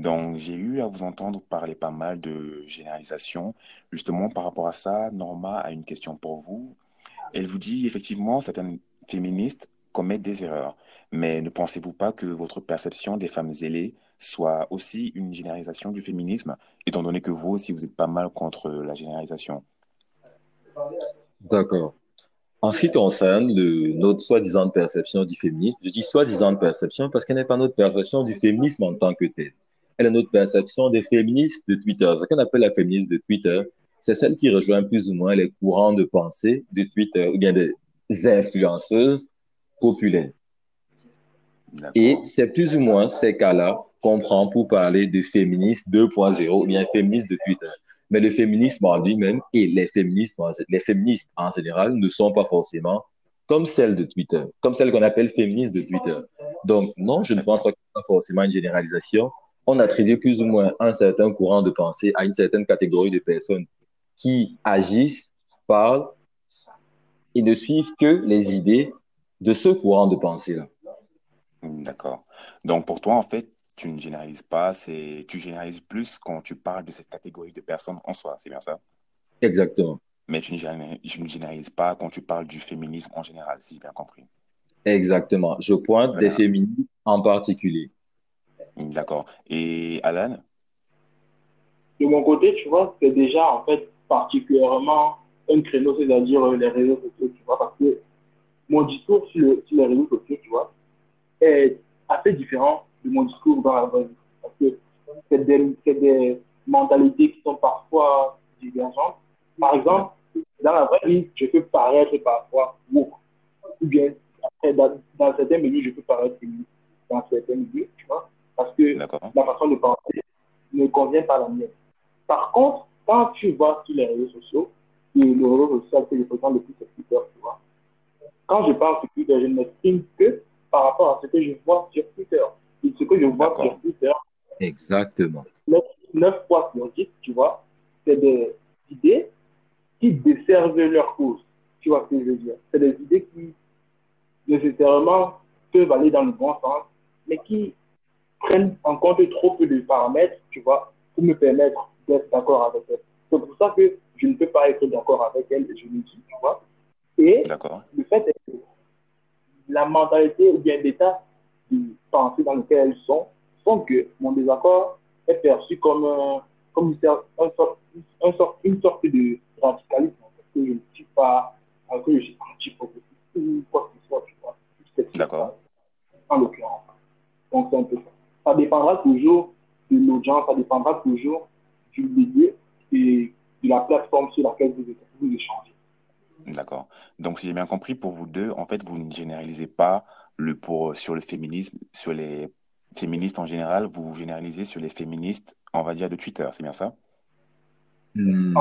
Donc, j'ai eu à vous entendre parler pas mal de généralisation. Justement, par rapport à ça, Norma a une question pour vous. Elle vous dit, effectivement, certaines féministes commettent des erreurs. Mais ne pensez-vous pas que votre perception des femmes zélées soit aussi une généralisation du féminisme, étant donné que vous aussi, vous êtes pas mal contre la généralisation? D'accord. En ce qui concerne notre soi-disant perception du féminisme, je dis soi-disant perception parce qu'elle n'est pas notre perception du féminisme en tant que tel. Elle est notre perception des féministes de Twitter. Ce qu'on appelle la féministe de Twitter, c'est celle qui rejoint plus ou moins les courants de pensée de Twitter ou bien des influenceuses populaires. Et c'est plus ou moins ces cas-là qu'on prend pour parler de féministes 2.0 ou bien féministes de Twitter. Mais le féminisme en lui-même et les féministes, les féministes en général ne sont pas forcément comme celles de Twitter, comme celles qu'on appelle féministes de Twitter. Donc, non, je ne pense pas que ce soit forcément une généralisation. On attribue plus ou moins un certain courant de pensée à une certaine catégorie de personnes qui agissent, parlent et ne suivent que les idées de ce courant de pensée-là. D'accord. Donc, pour toi, en fait, tu ne généralises pas, c'est tu généralises plus quand tu parles de cette catégorie de personnes en soi, c'est bien ça? Exactement. Mais tu ne, généralises, pas quand tu parles du féminisme en général, si j'ai bien compris. Exactement. Je pointe des féministes en particulier. D'accord. Et Alan? De mon côté, tu vois, c'est déjà en fait particulièrement un créneau, c'est-à-dire les réseaux sociaux, tu vois, parce que mon discours sur, sur les réseaux sociaux, tu vois, est assez différent de mon discours dans la vraie vie. Parce que c'est des, des, mentalités qui sont parfois divergentes. Par exemple, dans la vraie vie, je peux paraître parfois woke. Ou bien, dans, dans certains milieux, je peux paraître. Dans certains milieux, tu vois. Parce que la façon de penser ne convient pas à la mienne. Par contre, quand tu vois sur les réseaux sociaux, et le réseau social que je fréquente le plus, c'est Twitter, tu vois. Quand je parle sur Twitter, je ne m'exprime que par rapport à ce que je vois sur Twitter ce que je vois sur Twitter, exactement. 9, fois sur 10, tu vois, c'est des idées qui desservent leur cause. Tu vois ce que je veux dire? C'est des idées qui nécessairement peuvent aller dans le bon sens, mais qui prennent en compte trop peu de paramètres, tu vois, pour me permettre d'être d'accord avec elles. C'est pour ça que je ne peux pas être d'accord avec elles, je le dis, tu vois. Et le fait est que la mentalité ou bien l'état de pensée dans lequel elles sont, font que mon désaccord est perçu comme, comme une, sorte, une sorte de radicalisme, parce que je ne suis pas, que je suis anti-progressiste ou quoi que ce soit, tu vois. D'accord. En l'occurrence. Donc, c'est un peu ça. Ça dépendra toujours de l'audience, ça dépendra toujours du milieu et de la plateforme sur laquelle vous, vous échangez. D'accord. Donc, si j'ai bien compris, pour vous deux, en fait, vous ne généralisez pas le, pour, sur le féminisme, sur les féministes en général, vous généralisez sur les féministes, on va dire, de Twitter, c'est bien ça? Hmm.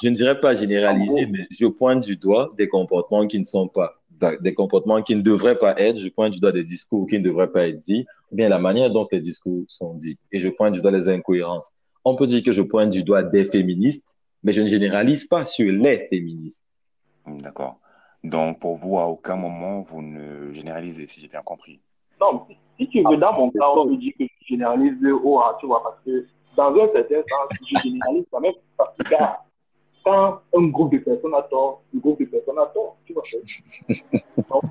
Je ne dirais pas généraliser, mais je pointe du doigt des comportements qui ne sont pas, des comportements qui ne devraient pas être, je pointe du doigt des discours qui ne devraient pas être dits, bien la manière dont les discours sont dits, et je pointe du doigt les incohérences. On peut dire que je pointe du doigt des féministes, mais je ne généralise pas sur les féministes. D'accord. Donc, pour vous, à aucun moment, vous ne généralisez, si j'ai bien compris. Non, si tu veux, dans mon cas, on peut dire que je généralise le haut, tu vois, parce que dans un certain sens, je généralise quand même, parce que quand un groupe de personnes a tort, le groupe de personnes a tort, tu vois. Donc,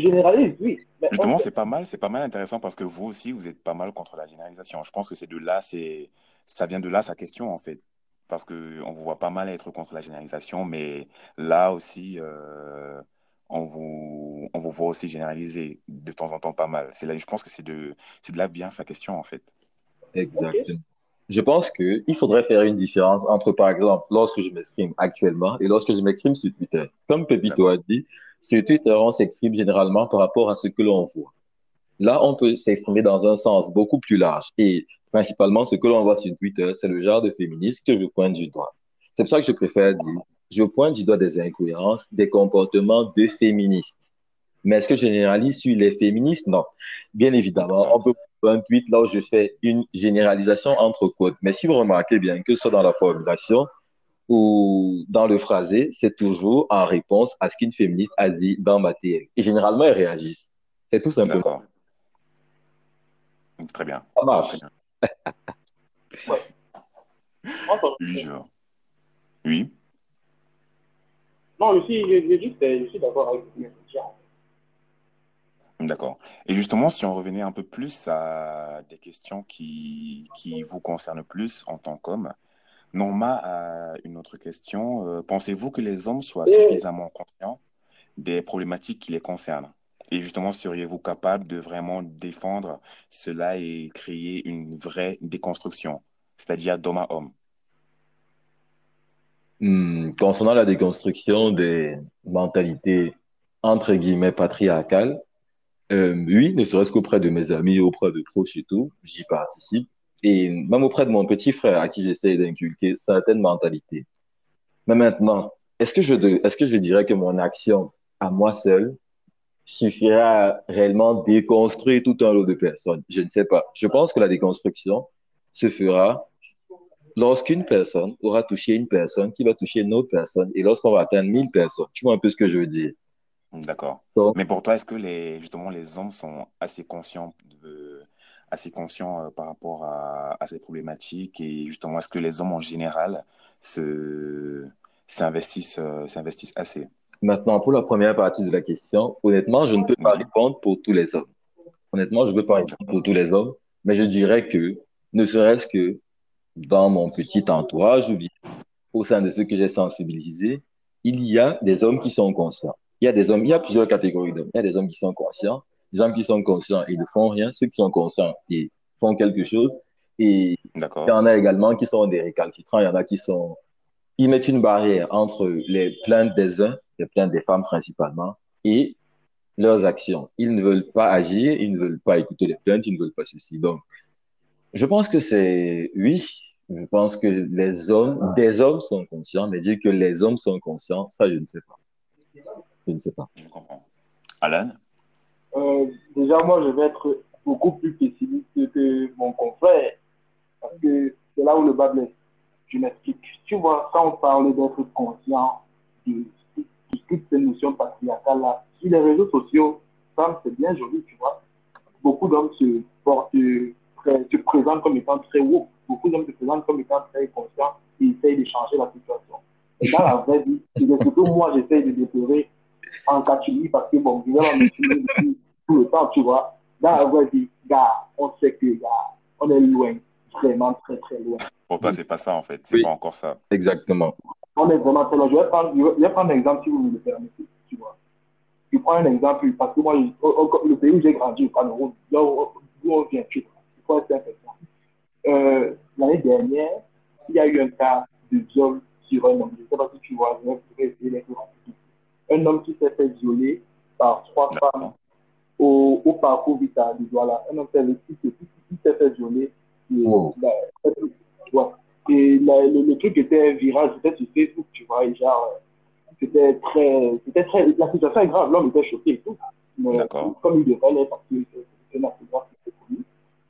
généralise, oui. Justement, c'est pas mal, c'est pas mal intéressant parce que vous aussi, vous êtes pas mal contre la généralisation. Je pense que c'est de là, c'est, ça vient de là sa question, en fait parce qu'on vous voit pas mal être contre la généralisation, mais là aussi, euh, on, vous, on vous voit aussi généraliser de temps en temps pas mal. C'est là, je pense que c'est de, c'est de là bien sa question, en fait. Exactement. Je pense qu'il faudrait faire une différence entre, par exemple, lorsque je m'exprime actuellement et lorsque je m'exprime sur Twitter. Comme Pepito a dit, sur Twitter, on s'exprime généralement par rapport à ce que l'on voit. Là, on peut s'exprimer dans un sens beaucoup plus large. Et principalement, ce que l'on voit sur Twitter, c'est le genre de féministe que je pointe du doigt. C'est pour ça que je préfère dire, je pointe du doigt des incohérences, des comportements de féministes. Mais est-ce que je généralise sur les féministes? Non. Bien évidemment, on peut un tweet là où je fais une généralisation entre quotes. Mais si vous remarquez bien que ce soit dans la formulation ou dans le phrasé, c'est toujours en réponse à ce qu'une féministe a dit dans ma théorie. Et généralement, elles réagissent. C'est tout simplement. Très bien. Ça marche. Oui, Oui. Non, je suis, je, je, je suis d'accord avec D'accord. Et justement, si on revenait un peu plus à des questions qui, qui vous concernent plus en tant qu'homme, Norma a une autre question. Euh, pensez-vous que les hommes soient suffisamment conscients des problématiques qui les concernent? Et justement, seriez-vous capable de vraiment défendre cela et créer une vraie déconstruction, c'est-à-dire d'homme à homme? Hmm, concernant la déconstruction des mentalités entre guillemets patriarcales, euh, oui, ne serait-ce qu'auprès de mes amis, auprès de proches et tout, j'y participe. Et même auprès de mon petit frère à qui j'essaie d'inculquer certaines mentalités. Mais maintenant, est-ce que je, est-ce que je dirais que mon action à moi seul suffira à réellement déconstruire tout un lot de personnes? Je ne sais pas. Je pense que la déconstruction se fera lorsqu'une personne aura touché une personne qui va toucher une autre personne et lorsqu'on va atteindre 1000 personnes. Tu vois un peu ce que je veux dire? D'accord. Mais pour toi, est-ce que les, justement les hommes sont assez conscients de, assez conscients euh, par rapport à, à, ces problématiques et justement est-ce que les hommes en général se s'investissent euh, s'investissent assez? Maintenant, pour la première partie de la question, honnêtement, je ne peux pas répondre pour tous les hommes. Honnêtement, je ne peux pas répondre pour tous les hommes, mais je dirais que ne serait-ce que dans mon petit entourage ou bien au sein de ceux que j'ai sensibilisés, il y a des hommes qui sont conscients il y a des hommes, il y a plusieurs catégories d'hommes. Il y a des hommes qui sont conscients, des hommes qui sont conscients et ne font rien, ceux qui sont conscients et font quelque chose. Et il y en a également qui sont des récalcitrants, il y en a qui sont, ils mettent une barrière entre les plaintes des uns, les plaintes des femmes principalement, et leurs actions. Ils ne veulent pas agir, ils ne veulent pas écouter les plaintes, ils ne veulent pas ceci. Donc, je pense que c'est, oui, je pense que les hommes, des hommes sont conscients, mais dire que les hommes sont conscients, ça, je ne sais pas. Je ne sais pas. Je comprends. Alan? Euh, Déjà, moi, je vais être beaucoup plus pessimiste que mon confrère. Parce que c'est là où le bas blesse. Je m'explique. Tu vois, quand on parle d'être conscient de, toutes ces notions patriarcales-là, sur les réseaux sociaux, ça, c'est bien joli, tu vois. Beaucoup d'hommes se présentent comme étant très haut. Beaucoup d'hommes se présentent comme étant très conscients et essayent de changer la situation. Et dans la vraie vie, c'est surtout moi, j'essaye de déplorer en catimini parce que bon, je vais en tout le temps, tu vois. Dans la vraie vie, gars, on sait que, gars, on est loin, vraiment très, très loin. Pour toi, c'est pas ça, en fait. C'est pas encore ça. Exactement. On est vraiment très loin. Je vais prendre, je vais prendre un exemple si vous me le permettez, tu vois. Je prends un exemple parce que moi, le pays où j'ai grandi, au Cameroun, là où, on vient, tu vois, faut être important. Euh, L'année dernière, il y a eu un cas de viol sur un homme. Je ne sais pas si tu vois, je vais essayer d'être rapide un homme qui s'est fait violer par trois femmes au, au parcours vital de Douala. Un homme qui, s'est fait violer. Et, oh. et le, le, truc était viral, c'était sur Facebook, tu vois, et genre, c'était très, c'était très, la situation est grave, l'homme était choqué et tout. Mais comme il devrait l'être, parce que c'est un accident qui s'est connu.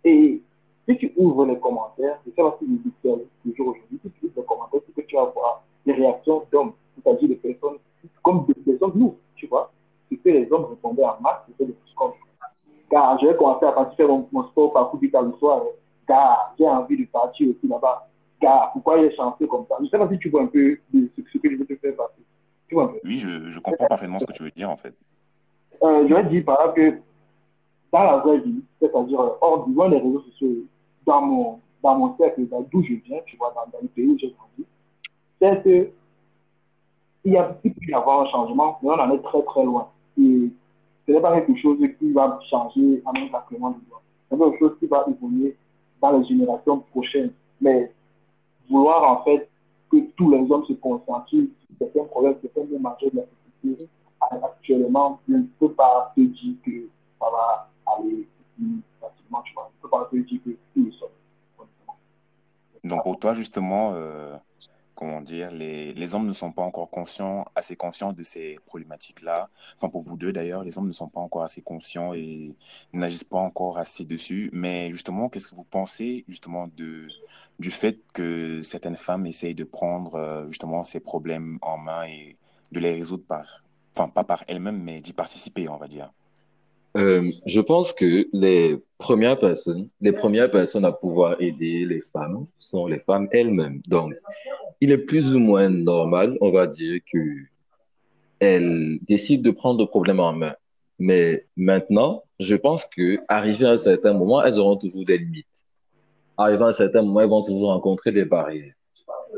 Et si tu ouvres les commentaires, je sais pas si vous toujours aujourd'hui, si tu ouvres les commentaires, c'est que tu vas voir les réactions d'hommes, c'est-à-dire des personnes comme des, hommes, nous, tu vois. Que les hommes répondaient en masse, c'était des comme Car j'ai commencé à partir faire mon, sport parcours du le soir. Car j'ai envie de partir aussi là-bas. Car pourquoi est chanceux comme ça? Je ne sais pas si tu vois un peu de ce, que je veux te faire passer. Tu vois un peu? Oui, je, je comprends parfaitement ce que tu veux dire en fait. Euh, je vais dire par exemple que dans la vraie vie, c'est-à-dire euh, hors du loin des réseaux sociaux, dans mon, dans mon cercle, d'où je viens, tu vois, dans, dans le pays où j'ai grandi, c'est que il, y a, peut y avoir un changement, mais on en est très très loin. Et ce n'est pas quelque chose qui va changer en un claquement de doigts. C'est quelque chose qui va évoluer dans les générations prochaines. Mais vouloir en fait que tous les hommes se conscientisent sur certains problèmes, certains mots majeurs de la société, actuellement, je ne peux pas te dire que ça va aller facilement. Je ne peux pas te dire que les hommes. Donc pour toi, justement, euh, comment dire, les, les hommes ne sont pas encore conscients, assez conscients de ces problématiques-là. Enfin, pour vous deux d'ailleurs, les hommes ne sont pas encore assez conscients et n'agissent pas encore assez dessus. Mais justement, qu'est-ce que vous pensez justement de, du fait que certaines femmes essayent de prendre euh, justement ces problèmes en main et de les résoudre par, enfin, pas par elles-mêmes, mais d'y participer, on va dire? Euh, je pense que les premières personnes, les premières personnes à pouvoir aider les femmes sont les femmes elles-mêmes. Donc, il est plus ou moins normal, on va dire, que elles décident de prendre le problème en main. Mais maintenant, je pense que à un certain moment, elles auront toujours des limites. Arrivé à un certain moment, elles vont toujours rencontrer des barrières.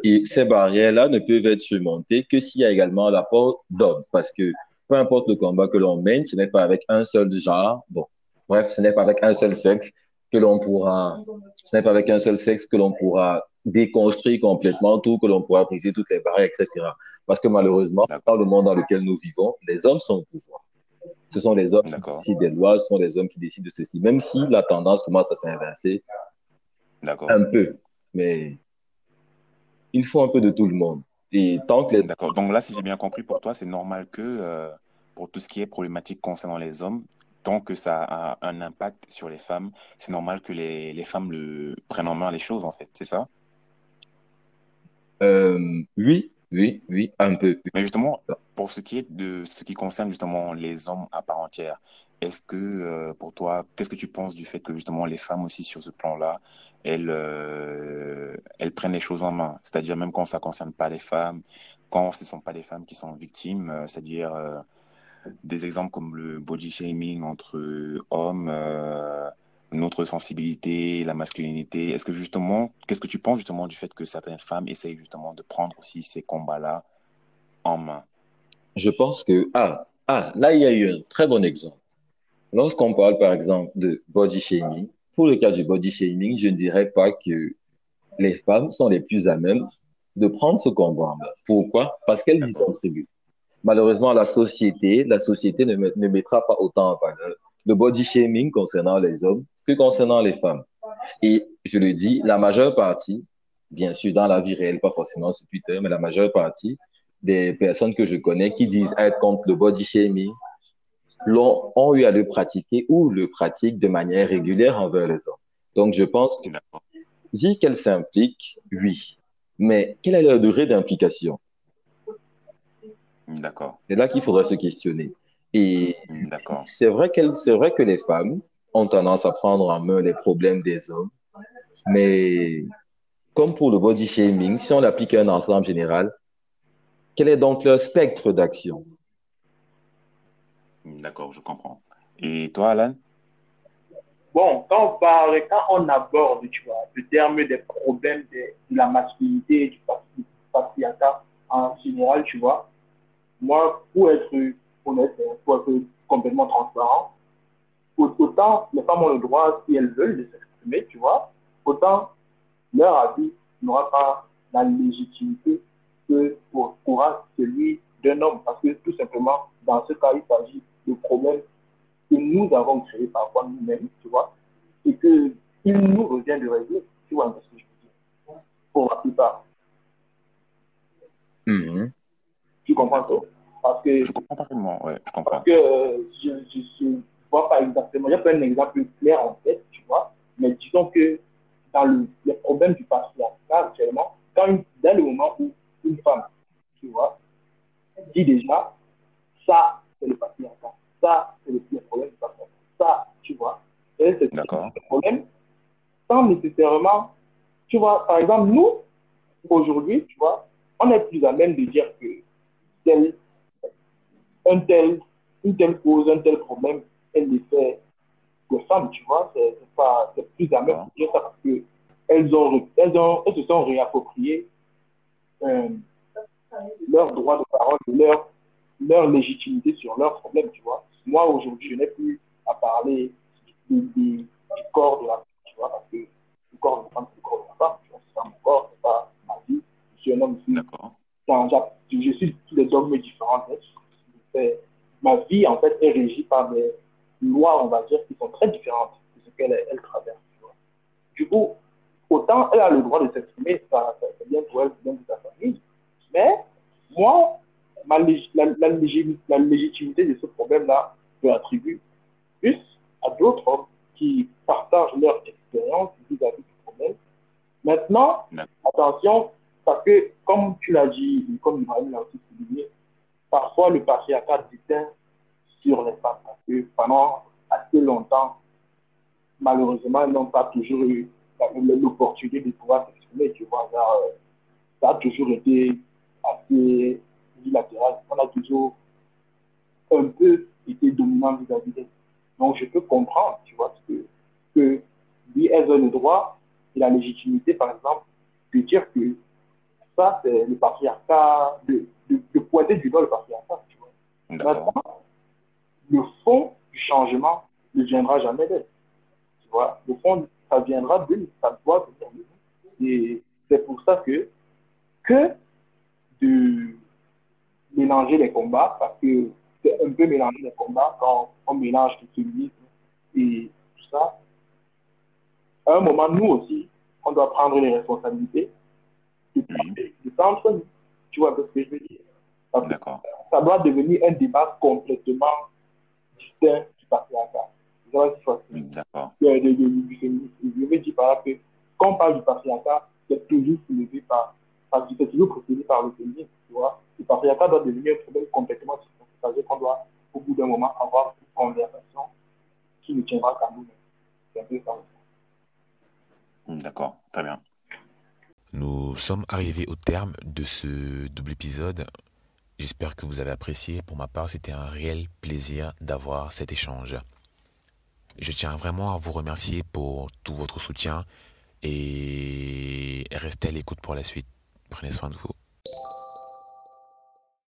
Et ces barrières-là ne peuvent être surmontées que s'il y a également l'apport d'hommes, parce que peu importe le combat que l'on mène, ce n'est pas avec un seul genre, bon, bref, ce n'est pas avec un seul sexe que l'on pourra, ce n'est pas avec un seul sexe que l'on pourra déconstruire complètement tout, que l'on pourra briser toutes les barrières, etc. Parce que malheureusement, dans le monde dans lequel nous vivons, les hommes sont au pouvoir. Ce sont les hommes qui décident des lois, ce sont les hommes qui décident de ceci, même si la tendance commence à s'inverser un peu. Mais il faut un peu de tout le monde. Et que D'accord. Donc là, si j'ai bien compris, pour toi, c'est normal que euh, pour tout ce qui est problématique concernant les hommes, tant que ça a un impact sur les femmes, c'est normal que les, les, femmes le prennent en main les choses, en fait. C'est ça? Euh, Oui, oui, oui, un peu. Mais justement, pour ce qui est de ce qui concerne justement les hommes à part entière, est-ce que euh, pour toi, qu'est-ce que tu penses du fait que justement les femmes aussi sur ce plan-là, elles, euh, prennent les choses en main C'est-à-dire même quand ça concerne pas les femmes, quand ce ne sont pas les femmes qui sont victimes, euh, c'est-à-dire des exemples comme le body shaming entre hommes, notre sensibilité, la masculinité. Est-ce que justement, qu'est-ce que tu penses justement du fait que certaines femmes essayent justement de prendre aussi ces combats-là en main? Je pense que, ah, ah, là, il y a eu un très bon exemple. Lorsqu'on parle, par exemple, de body shaming, pour le cas du body shaming, je ne dirais pas que les femmes sont les plus à même de prendre ce combat. Pourquoi? Parce qu'elles y contribuent. Malheureusement, la société, la société ne, ne mettra pas autant en valeur le body shaming concernant les hommes que concernant les femmes. Et je le dis, la majeure partie, bien sûr, dans la vie réelle, pas forcément sur Twitter, mais la majeure partie des personnes que je connais qui disent être contre le body shaming l'ont, ont eu à le pratiquer ou le pratiquent de manière régulière envers les hommes. Donc, je pense que dire qu'elles s'impliquent, oui. Mais quelle est leur durée d'implication? D'accord. C'est là qu'il faudrait se questionner. Et c'est vrai, c'est vrai que les femmes ont tendance à prendre en main les problèmes des hommes, mais comme pour le body shaming, si on applique un ensemble général, quel est donc leur spectre d'action? D'accord, je comprends. Et toi, Alan? Bon, quand on parle, quand on aborde, tu vois, le terme des problèmes de, la masculinité du patriarcat en général, tu vois, moi, pour être honnête, pour être complètement transparent, autant les femmes ont le droit, si elles veulent, de s'exprimer, tu vois, autant leur avis n'aura pas la légitimité que pourra celui d'un homme. Parce que tout simplement, dans ce cas, il s'agit de problèmes que nous avons créés parfois nous-mêmes, tu vois, et qu'il nous revient de résoudre, tu vois, ce que je veux dire, pour la plupart. Mm-hmm. Tu comprends ça parce que, je comprends parfaitement, ouais, je comprends. Parce que euh, je ne vois pas exactement, il n'y a pas un exemple clair en tête, tu vois, mais disons que dans le, les problèmes du patriarcat actuellement, quand dans le moment où une femme, tu vois, dit déjà, ça, c'est le patriarcat, ça, c'est le, problème du patriarcat, ça, tu vois, c'est le problème, sans nécessairement, tu vois, par exemple, nous, aujourd'hui, tu vois, on est plus à même de dire que tel un tel, une telle cause, un tel problème, elle les fait des femmes, tu vois. C'est pas, c'est plus à même de dire ça parce que elles ont, elles ont, elles se sont réappropriées euh, leur droit de parole, leur, leur légitimité sur leurs problèmes, tu vois. Moi, aujourd'hui, je n'ai plus à parler du, du, corps de la femme, tu vois, parce que le corps de la femme, c'est le corps de la femme, tu vois, c'est pas mon corps, c'est pas ma vie. Je suis un homme quand je suis tous les dogmes différents, ma vie, en fait, est régie par des lois, on va dire, qui sont très différentes de ce qu'elle elle traverse. Du coup, autant elle a le droit de s'exprimer, ça, c'est bien pour elle, c'est bien pour sa famille. Mais moi, ma, la, la, légitimité de ce problème-là, je l'attribue plus à d'autres hommes qui partagent leur expérience vis-à-vis du problème. Maintenant, attention, parce que, comme tu l'as dit, comme Ibrahim l'a aussi souligné, parfois le patriarcat déteint sur les femmes. Parce que pendant assez longtemps, malheureusement, n'ont pas toujours eu l'opportunité de pouvoir s'exprimer, tu vois. Euh, ça a toujours été assez bilatéral. On a toujours un peu été dominant vis-à-vis d'elle. Donc, je peux comprendre, tu vois, que, que lui, elles ont le droit et la légitimité, par exemple, de dire que ça, c'est le patriarcat, de, de, pointer du doigt le patriarcat, tu vois. Maintenant, le fond du changement ne viendra jamais d'elle. Tu vois, le fond, ça viendra de ça doit venir de Et c'est pour ça que, que de mélanger les combats, parce que c'est un peu mélanger les combats quand on mélange le féminisme et tout ça. À un moment, nous aussi, on doit prendre les responsabilités de, de ça entre nous. Tu vois ce que je veux dire? D'accord. Ça doit devenir un débat complètement distinct du patriarcat. D'accord. Du féminisme. Je veux dire par là que quand on parle du patriarcat, c'est toujours soulevé par, parce que c'est toujours procédé par le féminisme, tu vois. Le patriarcat doit devenir un problème complètement distinct. C'est-à-dire qu'on doit, au bout d'un moment, avoir une conversation qui ne tiendra qu'à nous-mêmes. C'est un peu ça. D'accord, très bien. Nous sommes arrivés au terme de ce double épisode. J'espère que vous avez apprécié. Pour ma part, c'était un réel plaisir d'avoir cet échange. Je tiens vraiment à vous remercier pour tout votre soutien et restez à l'écoute pour la suite. Prenez soin de vous.